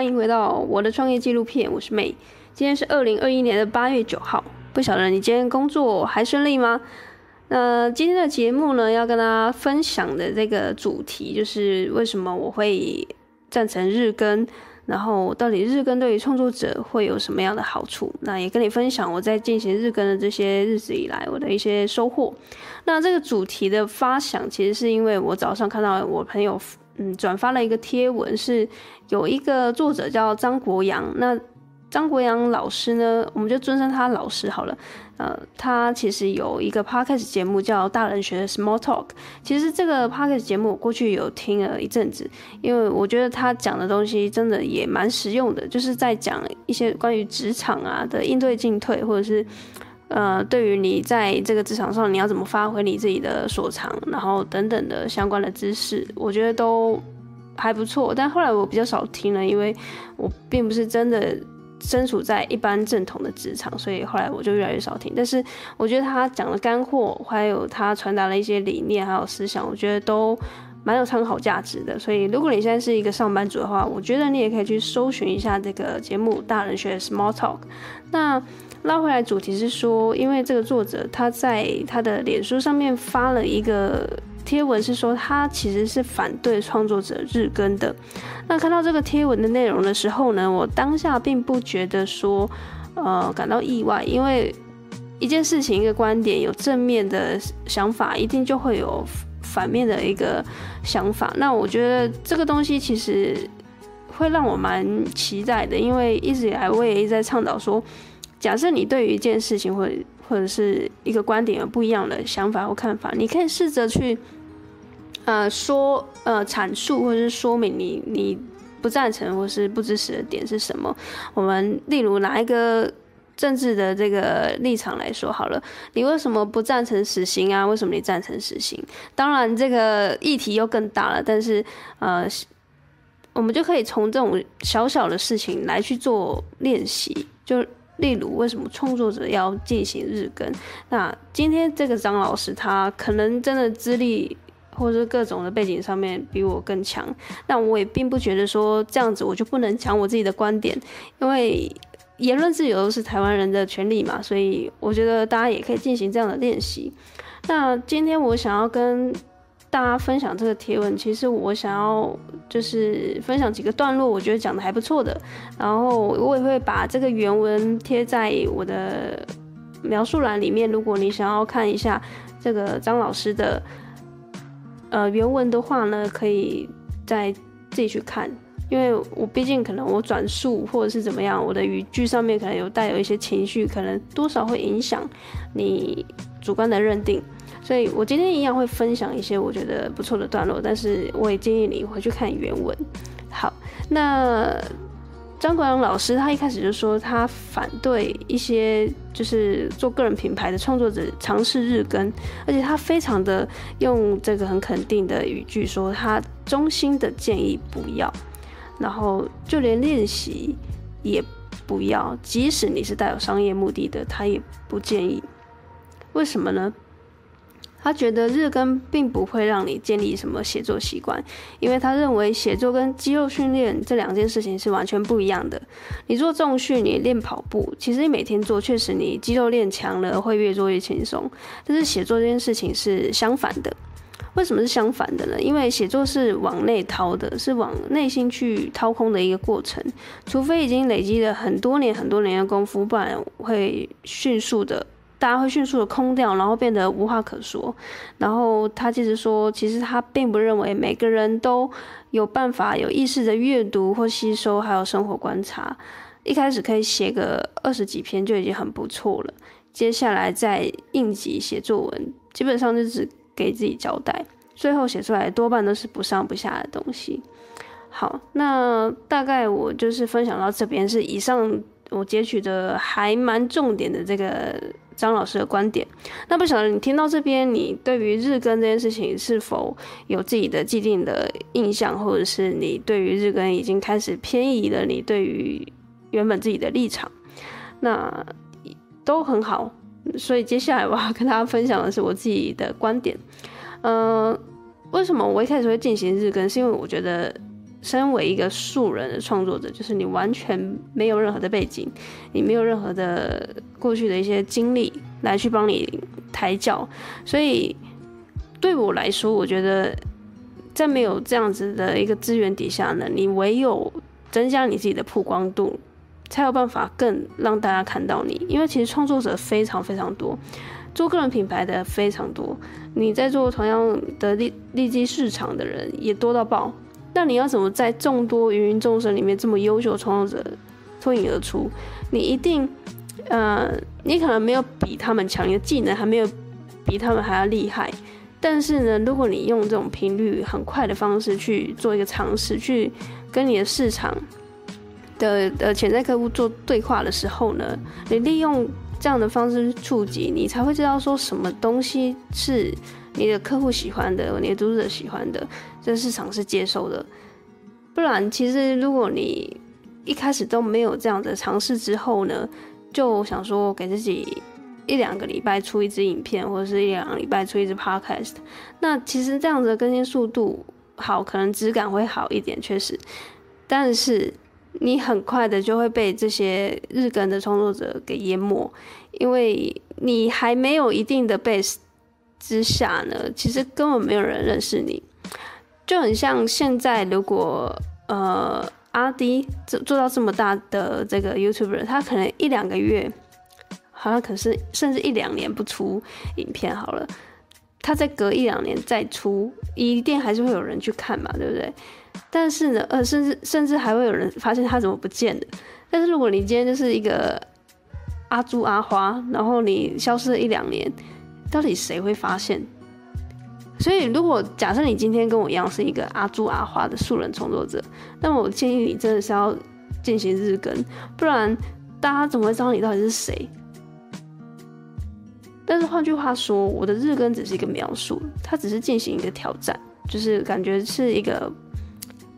欢迎回到我的创业纪录片，我是 May。今天是二零二一年的八月九号，不晓得你今天工作还顺利吗？那今天的节目呢，要跟大家分享的这个主题就是为什么我会赞成日更，然后到底日更对于创作者会有什么样的好处？那也跟你分享我在进行日更的这些日子以来我的一些收获。那这个主题的发想，其实是因为我早上看到我朋友。嗯，转发了一个贴文，是有一个作者叫张国阳。那张国阳老师呢，我们就尊称他老师好了。呃，他其实有一个 podcast 节目叫《大人学的 Small Talk》。其实这个 podcast 节目我过去有听了一阵子，因为我觉得他讲的东西真的也蛮实用的，就是在讲一些关于职场啊的应对进退，或者是。呃，对于你在这个职场上，你要怎么发挥你自己的所长，然后等等的相关的知识，我觉得都还不错。但后来我比较少听了，因为我并不是真的身处在一般正统的职场，所以后来我就越来越少听。但是我觉得他讲的干货，还有他传达的一些理念还有思想，我觉得都蛮有参考价值的。所以如果你现在是一个上班族的话，我觉得你也可以去搜寻一下这个节目《大人学 Small Talk》。那拉回来，主题是说，因为这个作者他在他的脸书上面发了一个贴文，是说他其实是反对创作者日更的。那看到这个贴文的内容的时候呢，我当下并不觉得说，呃，感到意外，因为一件事情、一个观点有正面的想法，一定就会有反面的一个想法。那我觉得这个东西其实会让我蛮期待的，因为一直以来我也一直在倡导说。假设你对于一件事情或或者是一个观点有不一样的想法或看法，你可以试着去，呃，说呃阐述或者是说明你你不赞成或是不支持的点是什么。我们例如拿一个政治的这个立场来说好了，你为什么不赞成死刑啊？为什么你赞成死刑？当然这个议题又更大了，但是呃，我们就可以从这种小小的事情来去做练习，就。例如，为什么创作者要进行日更？那今天这个张老师，他可能真的资历或者各种的背景上面比我更强，但我也并不觉得说这样子我就不能讲我自己的观点，因为言论自由是台湾人的权利嘛，所以我觉得大家也可以进行这样的练习。那今天我想要跟大家分享这个贴文，其实我想要就是分享几个段落，我觉得讲的还不错的。然后我也会把这个原文贴在我的描述栏里面。如果你想要看一下这个张老师的呃原文的话呢，可以再自己去看。因为我毕竟可能我转述或者是怎么样，我的语句上面可能有带有一些情绪，可能多少会影响你主观的认定。所以我今天一样会分享一些我觉得不错的段落，但是我也建议你回去看原文。好，那张国荣老师他一开始就说他反对一些就是做个人品牌的创作者尝试日更，而且他非常的用这个很肯定的语句说他衷心的建议不要，然后就连练习也不要，即使你是带有商业目的的，他也不建议。为什么呢？他觉得日更并不会让你建立什么写作习惯，因为他认为写作跟肌肉训练这两件事情是完全不一样的。你做重训，你练跑步，其实你每天做，确实你肌肉练强了，会越做越轻松。但是写作这件事情是相反的。为什么是相反的呢？因为写作是往内掏的，是往内心去掏空的一个过程。除非已经累积了很多年、很多年的功夫，不然会迅速的。大家会迅速的空掉，然后变得无话可说。然后他接着说，其实他并不认为每个人都有办法有意识的阅读或吸收，还有生活观察。一开始可以写个二十几篇就已经很不错了。接下来再应急写作文，基本上就只给自己交代，最后写出来多半都是不上不下的东西。好，那大概我就是分享到这边，是以上我截取的还蛮重点的这个。张老师的观点，那不晓得你听到这边，你对于日更这件事情是否有自己的既定的印象，或者是你对于日更已经开始偏移了？你对于原本自己的立场，那都很好。所以接下来我要跟大家分享的是我自己的观点。嗯、呃，为什么我一开始会进行日更？是因为我觉得身为一个素人的创作者，就是你完全没有任何的背景，你没有任何的过去的一些经历来去帮你抬脚，所以对我来说，我觉得在没有这样子的一个资源底下呢，你唯有增加你自己的曝光度，才有办法更让大家看到你。因为其实创作者非常非常多，做个人品牌的非常多，你在做同样的利利基市场的人也多到爆。那你要怎么在众多芸芸众生里面这么优秀创作者脱颖而出？你一定，呃，你可能没有比他们强，你的技能还没有比他们还要厉害。但是呢，如果你用这种频率很快的方式去做一个尝试，去跟你的市场的呃潜在客户做对话的时候呢，你利用这样的方式触及，你才会知道说什么东西是。你的客户喜欢的，你的读者喜欢的，这市场是接受的。不然，其实如果你一开始都没有这样的尝试之后呢，就想说给自己一两个礼拜出一支影片，或者是一两个礼拜出一支 podcast，那其实这样子的更新速度好，可能质感会好一点，确实。但是你很快的就会被这些日更的创作者给淹没，因为你还没有一定的 base。之下呢，其实根本没有人认识你，就很像现在，如果呃阿迪做做到这么大的这个 YouTuber，他可能一两个月，好像可是甚至一两年不出影片好了，他再隔一两年再出，一定还是会有人去看嘛，对不对？但是呢，呃，甚至甚至还会有人发现他怎么不见了。但是如果你今天就是一个阿朱阿花，然后你消失了一两年。到底谁会发现？所以，如果假设你今天跟我一样是一个阿朱阿花的素人创作者，那么我建议你真的是要进行日更，不然大家怎么会知道你到底是谁？但是换句话说，我的日更只是一个描述，它只是进行一个挑战，就是感觉是一个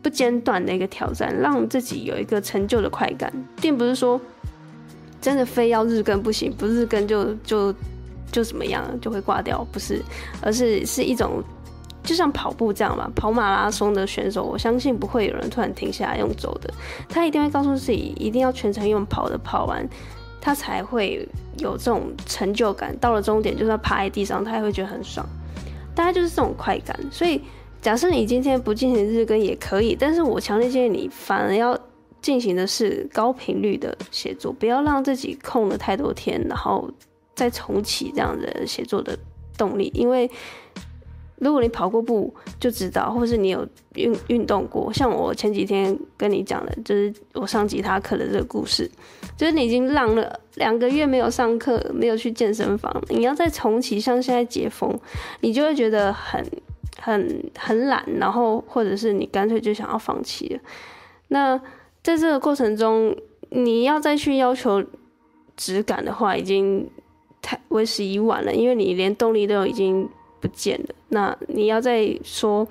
不间断的一个挑战，让自己有一个成就的快感，并不是说真的非要日更不行，不日更就就。就怎么样就会挂掉，不是，而是是一种，就像跑步这样嘛，跑马拉松的选手，我相信不会有人突然停下来用走的，他一定会告诉自己，一定要全程用跑的跑完，他才会有这种成就感。到了终点，就算趴在地上，他也会觉得很爽。大概就是这种快感。所以，假设你今天不进行日更也可以，但是我强烈建议你，反而要进行的是高频率的写作，不要让自己空了太多天，然后。再重启这样的写作的动力，因为如果你跑过步就知道，或是你有运运动过，像我前几天跟你讲的，就是我上吉他课的这个故事，就是你已经浪了两个月没有上课，没有去健身房，你要再重启，像现在解封，你就会觉得很很很懒，然后或者是你干脆就想要放弃了。那在这个过程中，你要再去要求质感的话，已经。太为时已晚了，因为你连动力都已经不见了。那你要再说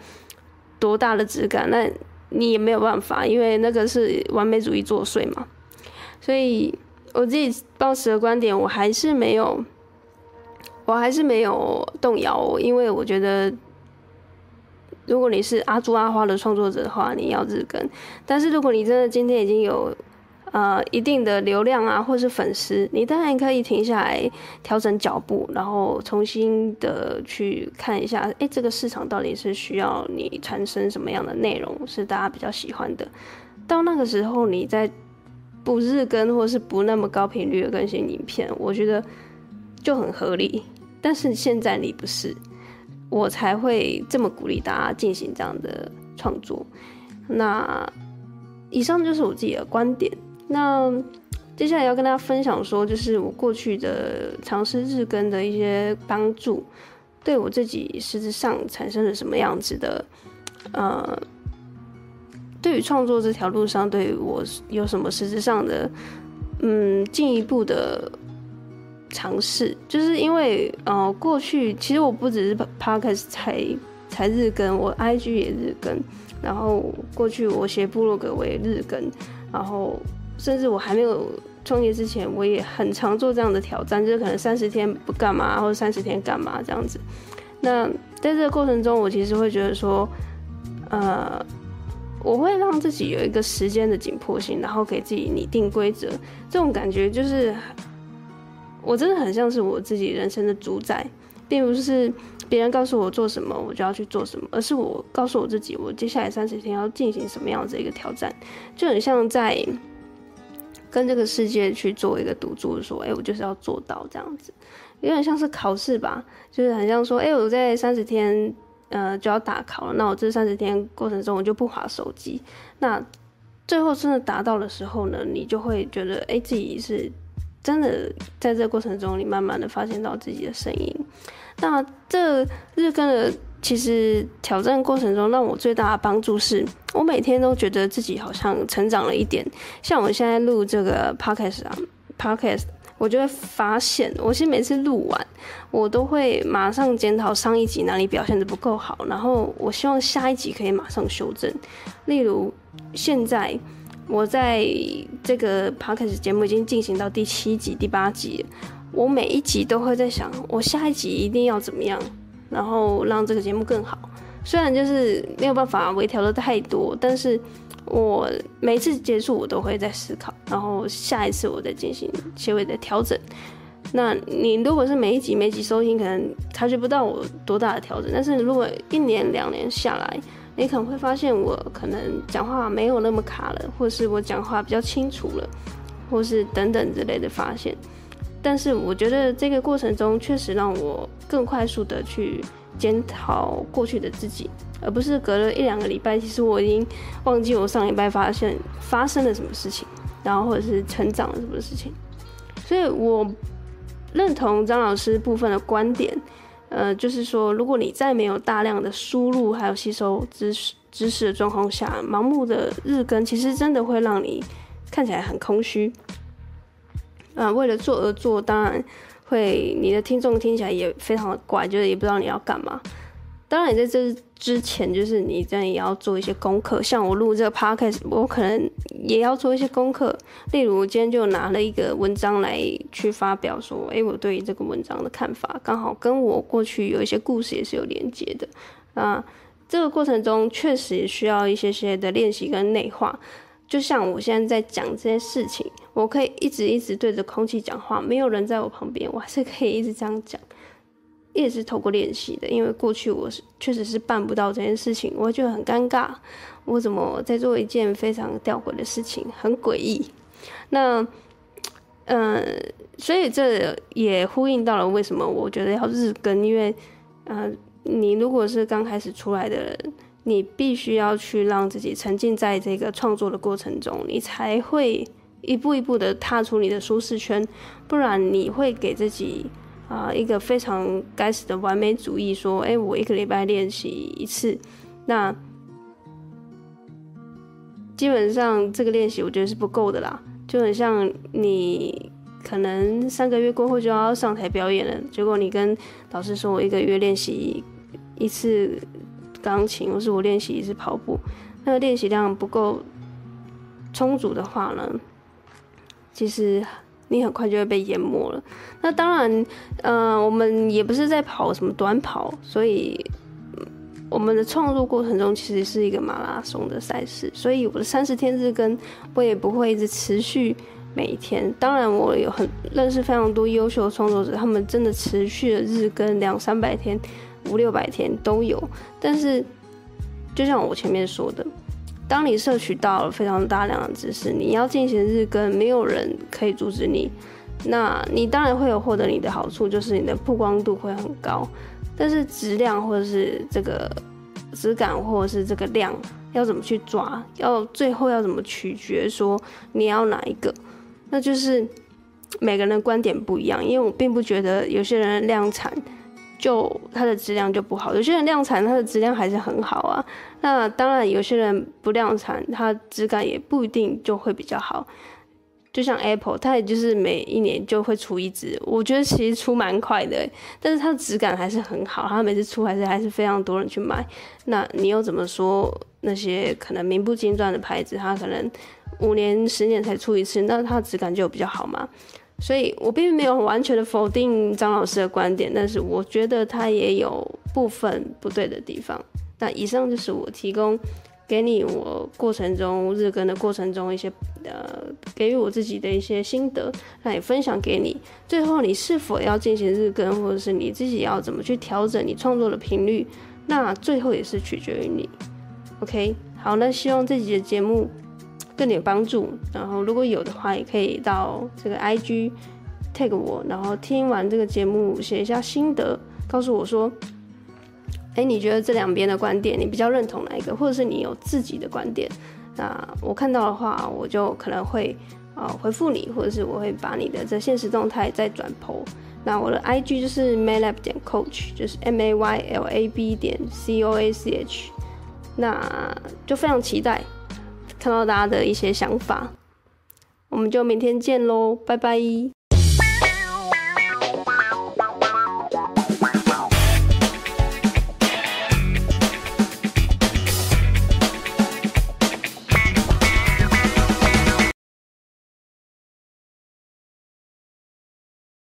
多大的质感，那你也没有办法，因为那个是完美主义作祟嘛。所以我自己抱持的观点，我还是没有，我还是没有动摇，因为我觉得，如果你是阿朱阿花的创作者的话，你要日更。但是如果你真的今天已经有。呃，一定的流量啊，或是粉丝，你当然可以停下来调整脚步，然后重新的去看一下，哎、这个市场到底是需要你产生什么样的内容是大家比较喜欢的。到那个时候，你再不日更或是不那么高频率的更新影片，我觉得就很合理。但是现在你不是，我才会这么鼓励大家进行这样的创作。那以上就是我自己的观点。那接下来要跟大家分享说，就是我过去的尝试日更的一些帮助，对我自己实质上产生了什么样子的，呃，对于创作这条路上，对于我有什么实质上的，嗯，进一步的尝试，就是因为，呃，过去其实我不只是 Podcast 才才日更，我 IG 也日更，然后过去我写部落格我也日更，然后。甚至我还没有创业之前，我也很常做这样的挑战，就是可能三十天不干嘛，或者三十天干嘛这样子。那在这个过程中，我其实会觉得说，呃，我会让自己有一个时间的紧迫性，然后给自己拟定规则。这种感觉就是，我真的很像是我自己人生的主宰，并不是别人告诉我做什么，我就要去做什么，而是我告诉我自己，我接下来三十天要进行什么样子一个挑战，就很像在跟这个世界去做一个赌注，说，哎，我就是要做到这样子，有点像是考试吧，就是很像说，哎，我在三十天。呃，就要打考了。那我这三十天过程中，我就不滑手机。那最后真的达到的时候呢，你就会觉得，哎、自己是真的在这个过程中，你慢慢的发现到自己的声音。那这日更的其实挑战过程中，让我最大的帮助是，我每天都觉得自己好像成长了一点。像我现在录这个 podcast 啊，podcast。我就会发现，我其实每次录完，我都会马上检讨上一集哪里表现得不够好，然后我希望下一集可以马上修正。例如，现在我在这个 podcast 节目已经进行到第七集、第八集，我每一集都会在想，我下一集一定要怎么样，然后让这个节目更好。虽然就是没有办法微调的太多，但是。我每次结束，我都会在思考，然后下一次我再进行些微的调整。那你如果是每一集每一集收听，可能察觉不到我多大的调整，但是如果一年两年下来，你可能会发现我可能讲话没有那么卡了，或是我讲话比较清楚了，或是等等之类的发现。但是我觉得这个过程中确实让我更快速的去检讨过去的自己。而不是隔了一两个礼拜，其实我已经忘记我上礼拜发现发生了什么事情，然后或者是成长了什么事情。所以我认同张老师部分的观点，呃，就是说，如果你在没有大量的输入还有吸收知识知识的状况下，盲目的日更，其实真的会让你看起来很空虚。啊、为了做而做，当然会你的听众听起来也非常的怪，就是也不知道你要干嘛。当然，在这之前，就是你真的也要做一些功课。像我录这个 podcast，我可能也要做一些功课。例如，我今天就拿了一个文章来去发表，说，哎，我对这个文章的看法，刚好跟我过去有一些故事也是有连接的。啊，这个过程中确实需要一些些的练习跟内化。就像我现在在讲这些事情，我可以一直一直对着空气讲话，没有人在我旁边，我还是可以一直这样讲。也是透过练习的，因为过去我是确实是办不到这件事情，我觉得很尴尬。我怎么在做一件非常吊诡的事情，很诡异。那，嗯、所以这也呼应到了为什么我觉得要日更，因为，呃，你如果是刚开始出来的人，你必须要去让自己沉浸在这个创作的过程中，你才会一步一步的踏出你的舒适圈，不然你会给自己。啊，一个非常该死的完美主义，说，哎、我一个礼拜练习一次，那基本上这个练习我觉得是不够的啦，就很像你可能三个月过后就要上台表演了，结果你跟老师说我一个月练习一次钢琴，或是我练习一次跑步，那个练习量不够充足的话呢，其实。你很快就会被淹没了。那当然，呃，我们也不是在跑什么短跑，所以我们的创作过程中其实是一个马拉松的赛事。所以我的三十天日更，我也不会一直持续每一天。当然，我有很认识非常多优秀的创作者，他们真的持续的日更两三百天、五六百天都有。但是，就像我前面说的。当你摄取到了非常大量的知识，你要进行日更，没有人可以阻止你。那你当然会有获得你的好处，就是你的曝光度会很高。但是质量或者是这个质感或者是这个量要怎么去抓？要最后要怎么取决？说你要哪一个？那就是每个人的观点不一样。因为我并不觉得有些人量产。就它的质量就不好，有些人量产，它的质量还是很好啊。那当然，有些人不量产，它质感也不一定就会比较好。就像 Apple，它也就是每一年就会出一支，我觉得其实出蛮快的，但是它的质感还是很好，它每次出还是还是非常多人去买。那你又怎么说那些可能名不经传的牌子，它可能五年、十年才出一次，那它的质感就比较好吗？所以我并没有完全的否定张老师的观点，但是我觉得他也有部分不对的地方。那以上就是我提供给你我过程中日更的过程中一些呃，给予我自己的一些心得，那也分享给你。最后你是否要进行日更，或者是你自己要怎么去调整你创作的频率，那最后也是取决于你。OK，好，那希望这集的节目更有帮助。然后如果有的话，也可以到这个 IG tag 我，然后听完这个节目写一下心得，告诉我说。哎，你觉得这两边的观点，你比较认同哪一个？或者是你有自己的观点？那我看到的话，我就可能会啊、呃、回复你，或者是我会把你的这现实动态再转 po。那我的 IG 就是 maylab 点 coach，就是 M A Y L A B 点 C O A C H。那就非常期待看到大家的一些想法。我们就明天见喽，拜拜。